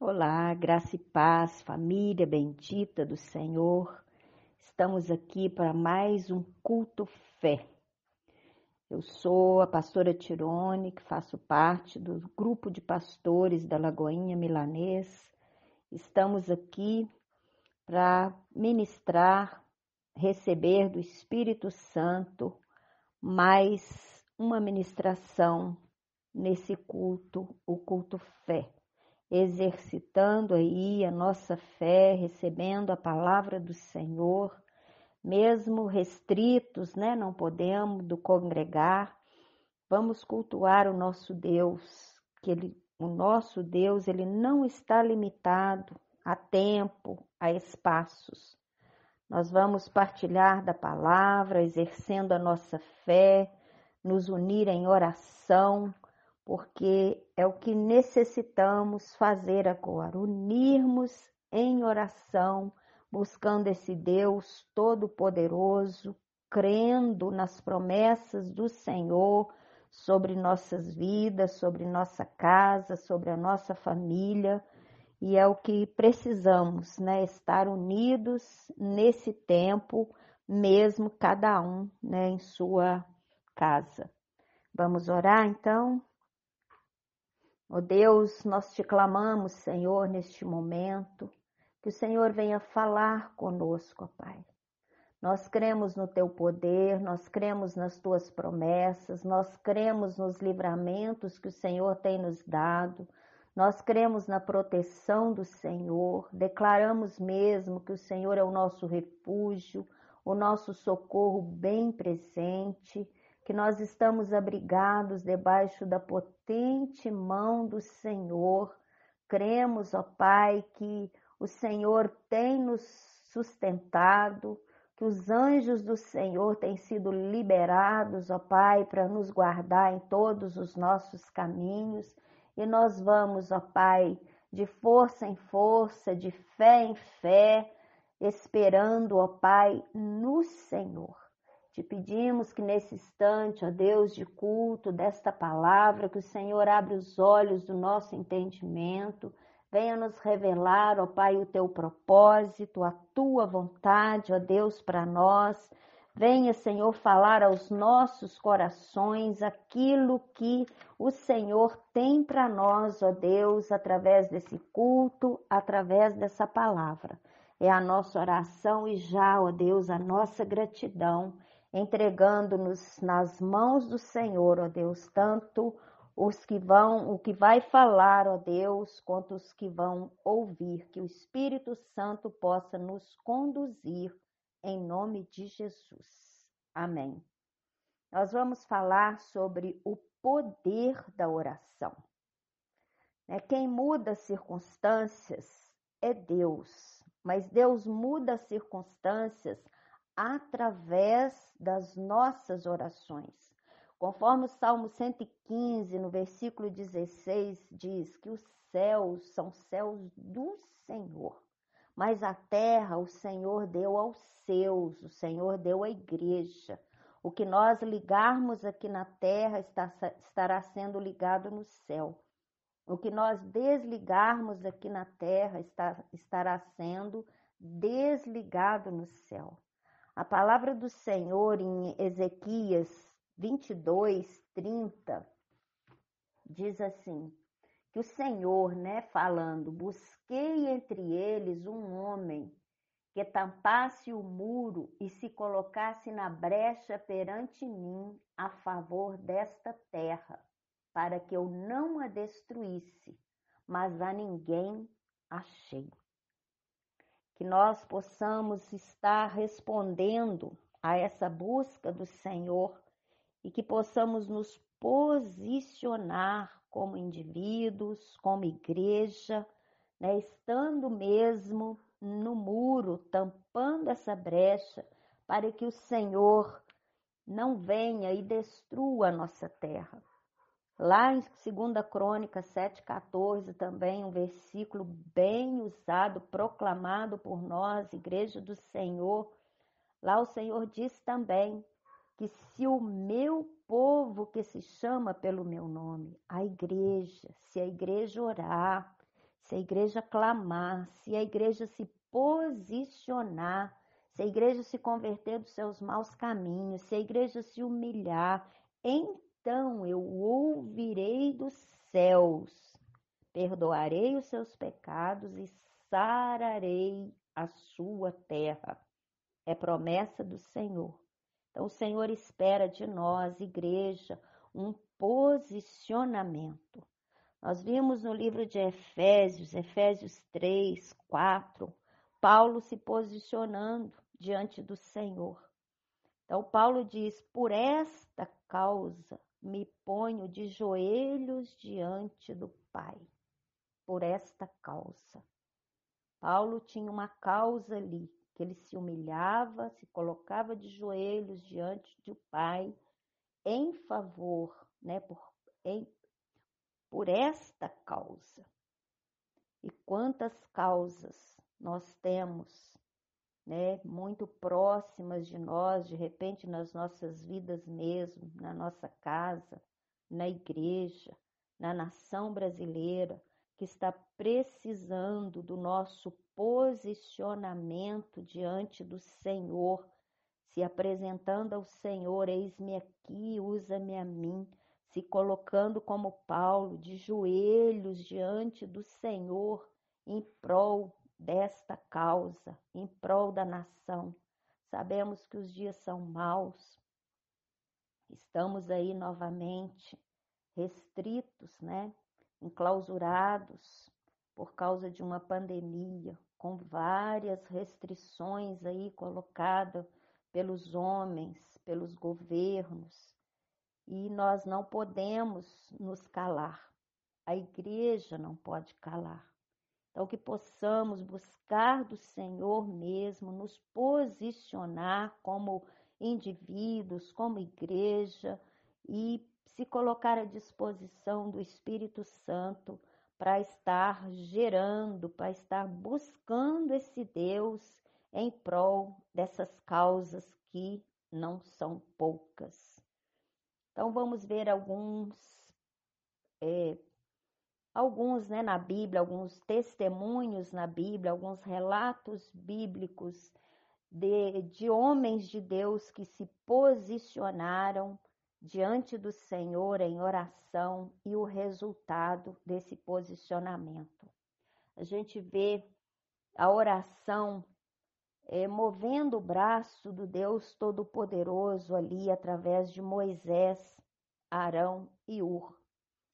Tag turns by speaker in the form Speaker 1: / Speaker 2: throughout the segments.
Speaker 1: Olá, graça e paz, família bendita do Senhor. Estamos aqui para mais um culto fé. Eu sou a pastora Tirone, que faço parte do grupo de pastores da Lagoinha Milanês. Estamos aqui para ministrar, receber do Espírito Santo mais uma ministração nesse culto, o culto fé exercitando aí a nossa fé, recebendo a palavra do Senhor, mesmo restritos, né, não podemos do congregar, vamos cultuar o nosso Deus, que ele, o nosso Deus, ele não está limitado a tempo, a espaços. Nós vamos partilhar da palavra, exercendo a nossa fé, nos unir em oração, porque é o que necessitamos fazer agora, unirmos em oração, buscando esse Deus todo-poderoso, crendo nas promessas do Senhor sobre nossas vidas, sobre nossa casa, sobre a nossa família, e é o que precisamos, né? Estar unidos nesse tempo, mesmo cada um, né, em sua casa. Vamos orar então? Ó oh Deus, nós te clamamos, Senhor, neste momento, que o Senhor venha falar conosco, ó Pai. Nós cremos no teu poder, nós cremos nas tuas promessas, nós cremos nos livramentos que o Senhor tem nos dado, nós cremos na proteção do Senhor, declaramos mesmo que o Senhor é o nosso refúgio, o nosso socorro bem presente que nós estamos abrigados debaixo da potente mão do Senhor. Cremos, ó Pai, que o Senhor tem nos sustentado, que os anjos do Senhor têm sido liberados, ó Pai, para nos guardar em todos os nossos caminhos. E nós vamos, ó Pai, de força em força, de fé em fé, esperando, ó Pai, no Senhor. Te pedimos que nesse instante, ó Deus de culto desta palavra, que o Senhor abra os olhos do nosso entendimento, venha nos revelar, ó Pai, o teu propósito, a tua vontade, ó Deus, para nós. Venha, Senhor, falar aos nossos corações aquilo que o Senhor tem para nós, ó Deus, através desse culto, através dessa palavra. É a nossa oração e já, ó Deus, a nossa gratidão entregando-nos nas mãos do Senhor, ó Deus, tanto os que vão, o que vai falar, ó Deus, quanto os que vão ouvir, que o Espírito Santo possa nos conduzir em nome de Jesus. Amém. Nós vamos falar sobre o poder da oração. Né, quem muda as circunstâncias é Deus, mas Deus muda as circunstâncias através das nossas orações. Conforme o Salmo 115, no versículo 16, diz que os céus são céus do Senhor, mas a terra o Senhor deu aos seus, o Senhor deu à igreja. O que nós ligarmos aqui na terra está, estará sendo ligado no céu. O que nós desligarmos aqui na terra está, estará sendo desligado no céu. A palavra do Senhor em Ezequias 22, 30 diz assim: que o Senhor, né, falando, busquei entre eles um homem que tampasse o muro e se colocasse na brecha perante mim a favor desta terra, para que eu não a destruísse, mas a ninguém achei que nós possamos estar respondendo a essa busca do Senhor e que possamos nos posicionar como indivíduos, como igreja, né, estando mesmo no muro, tampando essa brecha, para que o Senhor não venha e destrua a nossa terra. Lá em 2 Crônica 7,14, também um versículo bem usado, proclamado por nós, Igreja do Senhor. Lá o Senhor diz também que se o meu povo que se chama pelo meu nome, a igreja, se a igreja orar, se a igreja clamar, se a igreja se posicionar, se a igreja se converter dos seus maus caminhos, se a igreja se humilhar, então eu ouvirei dos céus, perdoarei os seus pecados e sararei a sua terra. É promessa do Senhor. Então, o Senhor espera de nós, igreja, um posicionamento. Nós vimos no livro de Efésios, Efésios 3, 4, Paulo se posicionando diante do Senhor. Então, Paulo diz: Por esta causa me ponho de joelhos diante do Pai. Por esta causa. Paulo tinha uma causa ali, que ele se humilhava, se colocava de joelhos diante do Pai em favor, né, por, em, por esta causa. E quantas causas nós temos, né, muito próximas de nós, de repente nas nossas vidas mesmo, na nossa casa, na igreja, na nação brasileira, que está precisando do nosso posicionamento diante do Senhor, se apresentando ao Senhor, eis-me aqui, usa-me a mim, se colocando como Paulo, de joelhos diante do Senhor, em prol desta causa, em prol da nação. Sabemos que os dias são maus, estamos aí novamente restritos, né? enclausurados por causa de uma pandemia, com várias restrições aí colocadas pelos homens, pelos governos, e nós não podemos nos calar. A igreja não pode calar. Então, que possamos buscar do Senhor mesmo, nos posicionar como indivíduos, como igreja e se colocar à disposição do Espírito Santo para estar gerando, para estar buscando esse Deus em prol dessas causas que não são poucas. Então vamos ver alguns, alguns né, na Bíblia, alguns testemunhos na Bíblia, alguns relatos bíblicos de, de homens de Deus que se posicionaram diante do Senhor em oração e o resultado desse posicionamento. A gente vê a oração é, movendo o braço do Deus Todo-Poderoso ali através de Moisés, Arão e Ur.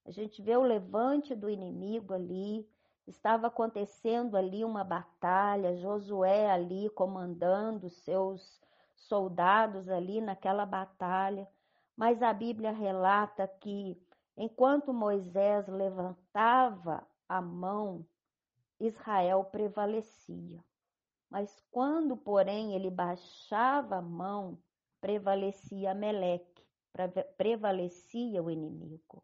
Speaker 1: A gente vê o levante do inimigo ali, estava acontecendo ali uma batalha, Josué ali comandando seus soldados ali naquela batalha mas a Bíblia relata que enquanto Moisés levantava a mão, Israel prevalecia. Mas quando, porém, ele baixava a mão, prevalecia Meleque, prevalecia o inimigo.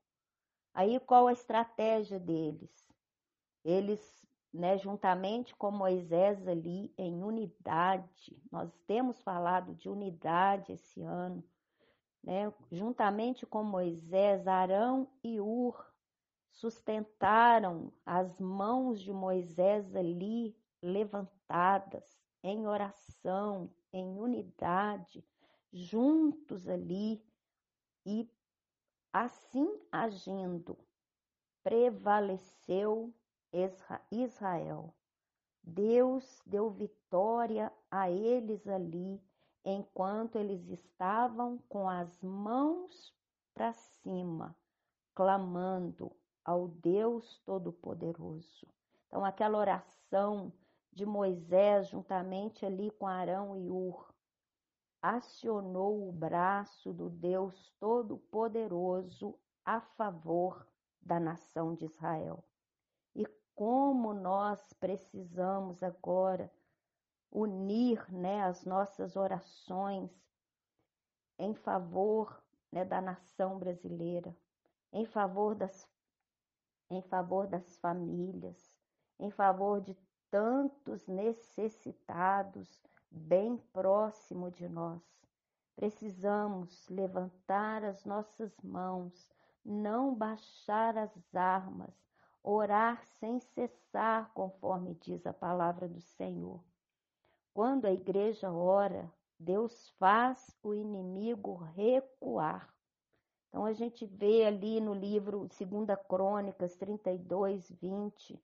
Speaker 1: Aí qual a estratégia deles? Eles, né, juntamente com Moisés ali em unidade, nós temos falado de unidade esse ano, né, juntamente com Moisés, Arão e Ur, sustentaram as mãos de Moisés ali levantadas em oração, em unidade, juntos ali e assim agindo, prevaleceu Israel. Deus deu vitória a eles ali enquanto eles estavam com as mãos para cima, clamando ao Deus Todo-Poderoso. Então, aquela oração de Moisés, juntamente ali com Arão e Ur, acionou o braço do Deus Todo-Poderoso a favor da nação de Israel. E como nós precisamos agora unir né, as nossas orações em favor né, da nação brasileira, em favor, das, em favor das famílias, em favor de tantos necessitados bem próximo de nós. Precisamos levantar as nossas mãos, não baixar as armas, orar sem cessar, conforme diz a palavra do Senhor. Quando a igreja ora, Deus faz o inimigo recuar. Então a gente vê ali no livro 2 Crônicas 32, 20,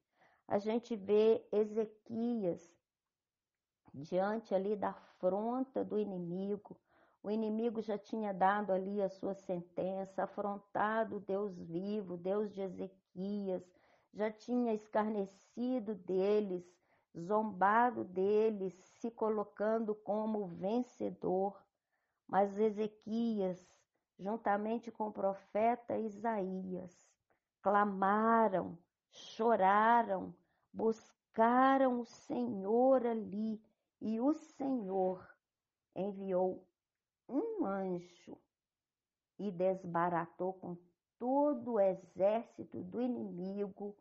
Speaker 1: a gente vê Ezequias diante ali da afronta do inimigo. O inimigo já tinha dado ali a sua sentença, afrontado Deus vivo, Deus de Ezequias, já tinha escarnecido deles, zombado deles, se colocando como vencedor. Mas Ezequias, juntamente com o profeta Isaías, clamaram, choraram, buscaram o Senhor ali, e o Senhor enviou um anjo e desbaratou com todo o exército do inimigo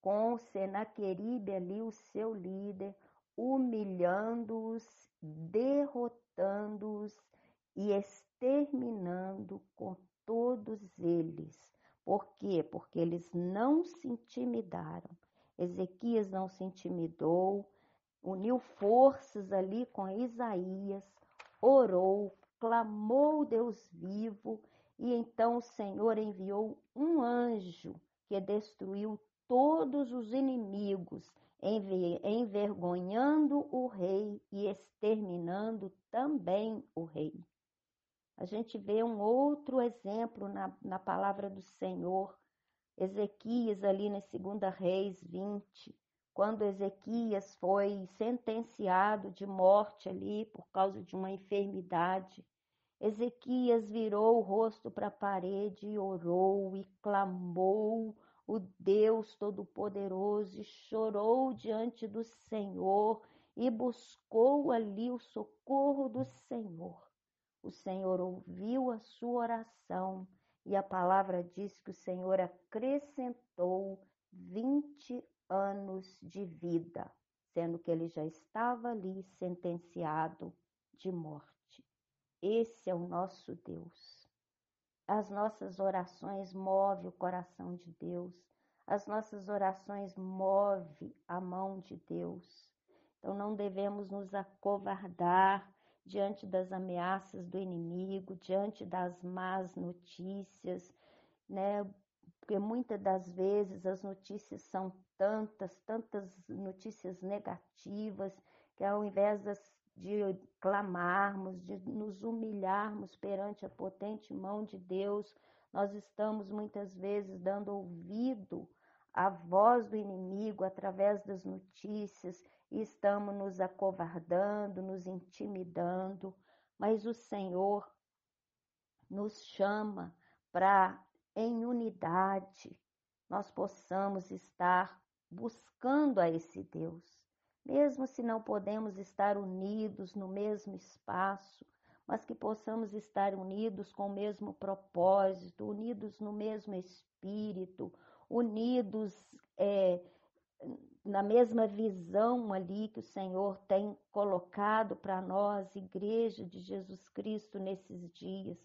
Speaker 1: com Senaqueribe ali, o seu líder, humilhando-os, derrotando-os e exterminando com todos eles. Por quê? Porque eles não se intimidaram. Ezequias não se intimidou, uniu forças ali com Isaías, orou, clamou Deus vivo, e então o Senhor enviou um anjo que destruiu todos os inimigos, envergonhando o rei e exterminando também o rei. A gente vê um outro exemplo na, na palavra do Senhor, Ezequias, ali na 2 Reis 20, quando Ezequias foi sentenciado de morte ali por causa de uma enfermidade. Ezequias virou o rosto para a parede e orou e clamou o Deus Todo-Poderoso e chorou diante do Senhor e buscou ali o socorro do Senhor. O Senhor ouviu a sua oração e a palavra diz que o Senhor acrescentou 20 anos de vida, sendo que ele já estava ali sentenciado de morte. Esse é o nosso Deus. As nossas orações movem o coração de Deus. As nossas orações movem a mão de Deus. Então não devemos nos acovardar diante das ameaças do inimigo, diante das más notícias, né? Porque muitas das vezes as notícias são tantas, tantas notícias negativas, que ao invés das de clamarmos, de nos humilharmos perante a potente mão de Deus, nós estamos muitas vezes dando ouvido à voz do inimigo através das notícias e estamos nos acovardando, nos intimidando, mas o Senhor nos chama para, em unidade, nós possamos estar buscando a esse Deus mesmo se não podemos estar unidos no mesmo espaço, mas que possamos estar unidos com o mesmo propósito, unidos no mesmo espírito, unidos é, na mesma visão ali que o Senhor tem colocado para nós, Igreja de Jesus Cristo, nesses dias.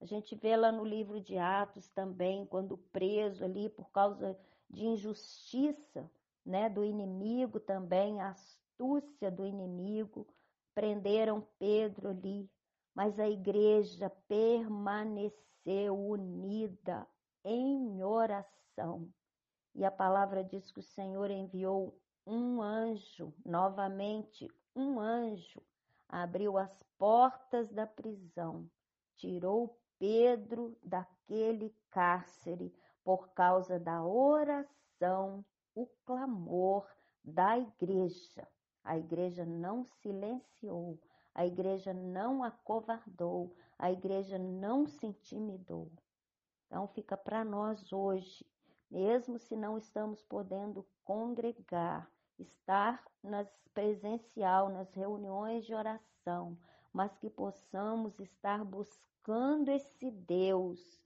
Speaker 1: A gente vê lá no livro de Atos também, quando preso ali por causa de injustiça, né, do inimigo também, a astúcia do inimigo, prenderam Pedro ali, mas a igreja permaneceu unida em oração. E a palavra diz que o Senhor enviou um anjo, novamente um anjo, abriu as portas da prisão, tirou Pedro daquele cárcere por causa da oração o clamor da igreja. A igreja não silenciou, a igreja não acovardou, a igreja não se intimidou. Então fica para nós hoje, mesmo se não estamos podendo congregar, estar nas presencial, nas reuniões de oração, mas que possamos estar buscando esse Deus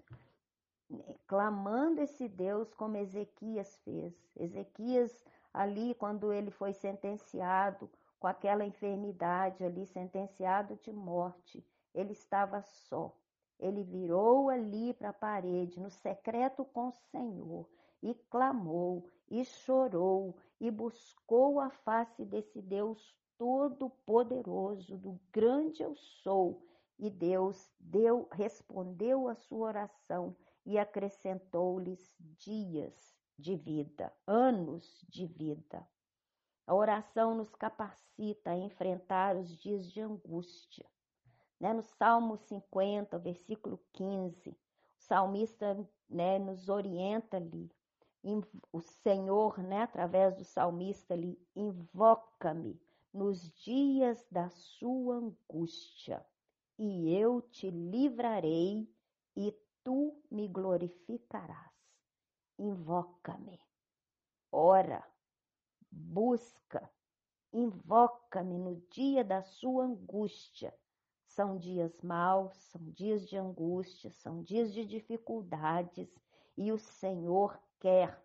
Speaker 1: clamando esse Deus como Ezequias fez. Ezequias, ali, quando ele foi sentenciado com aquela enfermidade ali, sentenciado de morte, ele estava só. Ele virou ali para a parede, no secreto com o Senhor, e clamou, e chorou, e buscou a face desse Deus todo-poderoso, do grande eu sou. E Deus deu, respondeu a sua oração e acrescentou-lhes dias de vida, anos de vida. A oração nos capacita a enfrentar os dias de angústia. Né? No Salmo 50, versículo 15, o salmista né, nos orienta ali. O Senhor, né, através do salmista ali, invoca-me nos dias da sua angústia, te livrarei e tu me glorificarás. Invoca-me, ora, busca, invoca-me no dia da sua angústia. São dias maus, são dias de angústia, são dias de dificuldades, e o Senhor quer,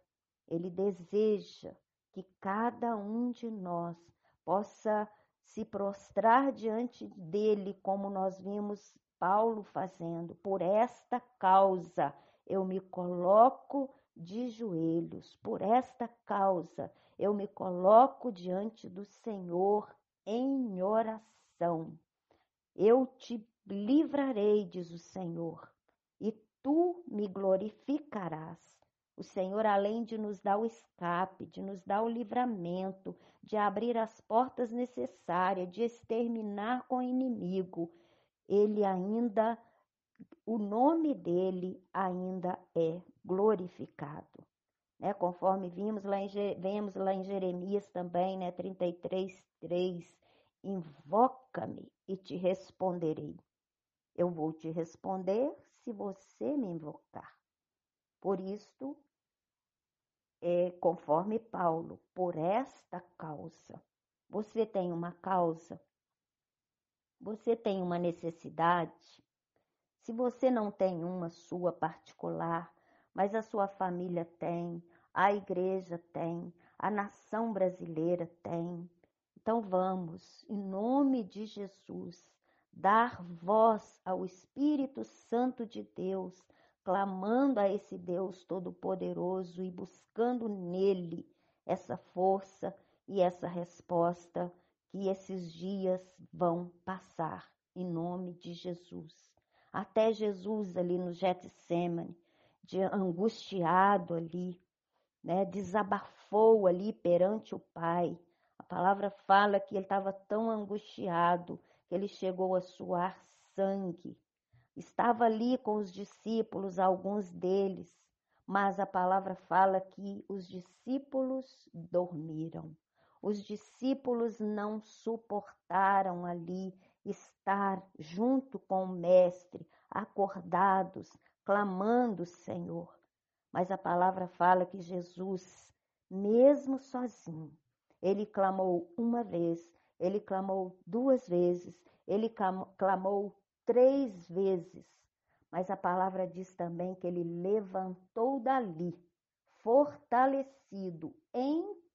Speaker 1: Ele deseja que cada um de nós possa se prostrar diante dele, como nós vimos Paulo fazendo. Por esta causa eu me coloco de joelhos, por esta causa eu me coloco diante do Senhor em oração. Eu te livrarei, diz o Senhor, e tu me glorificarás. O Senhor, além de nos dar o escape, de nos dar o livramento, de abrir as portas necessárias, de exterminar com o inimigo, ele ainda, o nome dele ainda é glorificado. Né? Conforme vimos lá em, vemos lá em Jeremias também, né? 33, 3, invoca-me e te responderei. Eu vou te responder se você me invocar. Por isto, é, conforme Paulo, por esta causa. Você tem uma causa, você tem uma necessidade. Se você não tem uma sua particular, mas a sua família tem, a igreja tem, a nação brasileira tem. Então vamos, em nome de Jesus, dar voz ao Espírito Santo de Deus clamando a esse Deus Todo-Poderoso e buscando nele essa força e essa resposta que esses dias vão passar, em nome de Jesus. Até Jesus ali no Getsemane, de angustiado ali, né, desabafou ali perante o Pai. A palavra fala que ele estava tão angustiado que ele chegou a suar sangue. Estava ali com os discípulos, alguns deles, mas a palavra fala que os discípulos dormiram. Os discípulos não suportaram ali estar junto com o Mestre, acordados, clamando o Senhor. Mas a palavra fala que Jesus, mesmo sozinho, ele clamou uma vez, ele clamou duas vezes, ele clamou três vezes, mas a palavra diz também que ele levantou dali, fortalecido,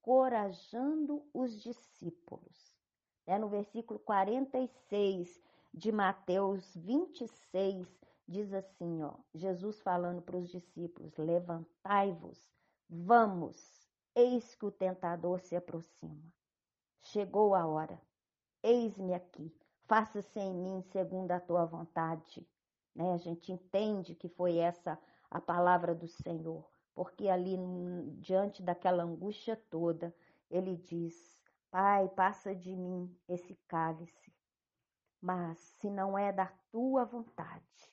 Speaker 1: encorajando os discípulos. É no versículo 46 de Mateus 26, diz assim, ó, Jesus falando para os discípulos: Levantai-vos, vamos, eis que o tentador se aproxima. Chegou a hora, eis-me aqui faça-se em mim segundo a tua vontade. Né? A gente entende que foi essa a palavra do Senhor, porque ali, diante daquela angústia toda, ele diz: Pai, passa de mim esse cálice, mas se não é da tua vontade,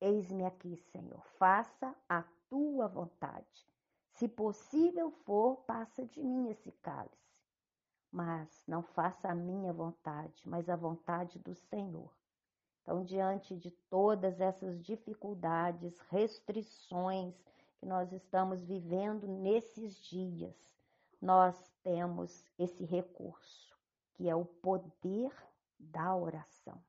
Speaker 1: eis-me aqui, Senhor, faça a tua vontade. Se possível for, passa de mim esse cálice mas não faça a minha vontade, mas a vontade do Senhor. Então, diante de todas essas dificuldades, restrições que nós estamos vivendo nesses dias, nós temos esse recurso, que é o poder da oração.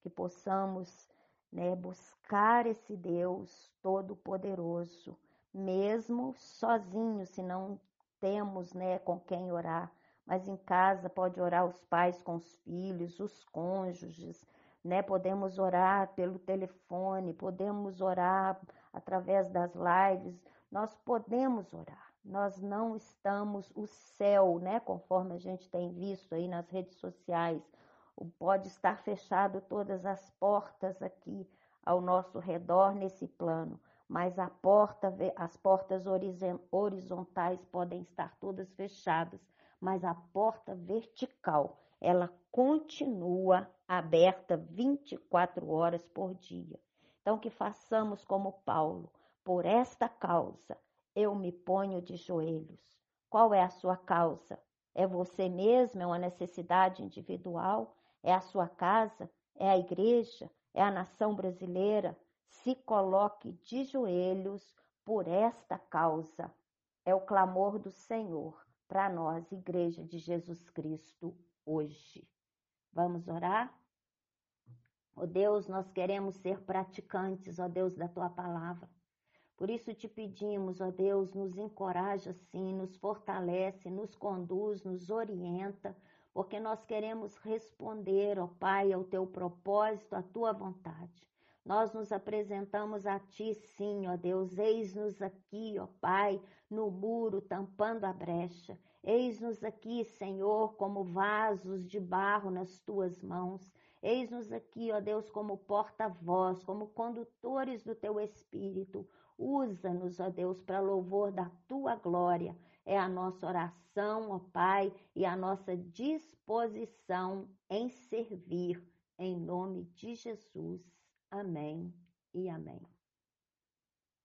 Speaker 1: Que possamos né, buscar esse Deus Todo-Poderoso, mesmo sozinhos, se não temos né, com quem orar, mas em casa pode orar os pais com os filhos, os cônjuges, né? Podemos orar pelo telefone, podemos orar através das lives, nós podemos orar. Nós não estamos o céu, né, conforme a gente tem visto aí nas redes sociais, pode estar fechado todas as portas aqui ao nosso redor nesse plano, mas a porta, as portas horizontais podem estar todas fechadas, mas a porta vertical, ela continua aberta 24 horas por dia. Então que façamos como Paulo, por esta causa eu me ponho de joelhos. Qual é a sua causa? É você mesmo? É uma necessidade individual? É a sua casa? É a igreja? É a nação brasileira? Se coloque de joelhos por esta causa. É o clamor do Senhor para nós, Igreja de Jesus Cristo, hoje. Vamos orar? Ó oh Deus, nós queremos ser praticantes, ó oh Deus, da tua palavra. Por isso te pedimos, ó Deus, nos encoraja sim, nos fortalece, nos conduz, nos orienta, porque nós queremos responder, ó Pai, ao teu propósito, à tua vontade. Nós nos apresentamos a Ti, sim, ó Deus. Eis-nos aqui, ó Pai, no muro, tampando a brecha. Eis-nos aqui, Senhor, como vasos de barro nas Tuas mãos. Eis-nos aqui, ó Deus, como porta-voz, como condutores do Teu Espírito. Usa-nos, ó Deus, para louvor da tua glória. É a nossa oração, ó Pai, e a nossa disposição em servir. Em nome de Jesus. Amém e amém.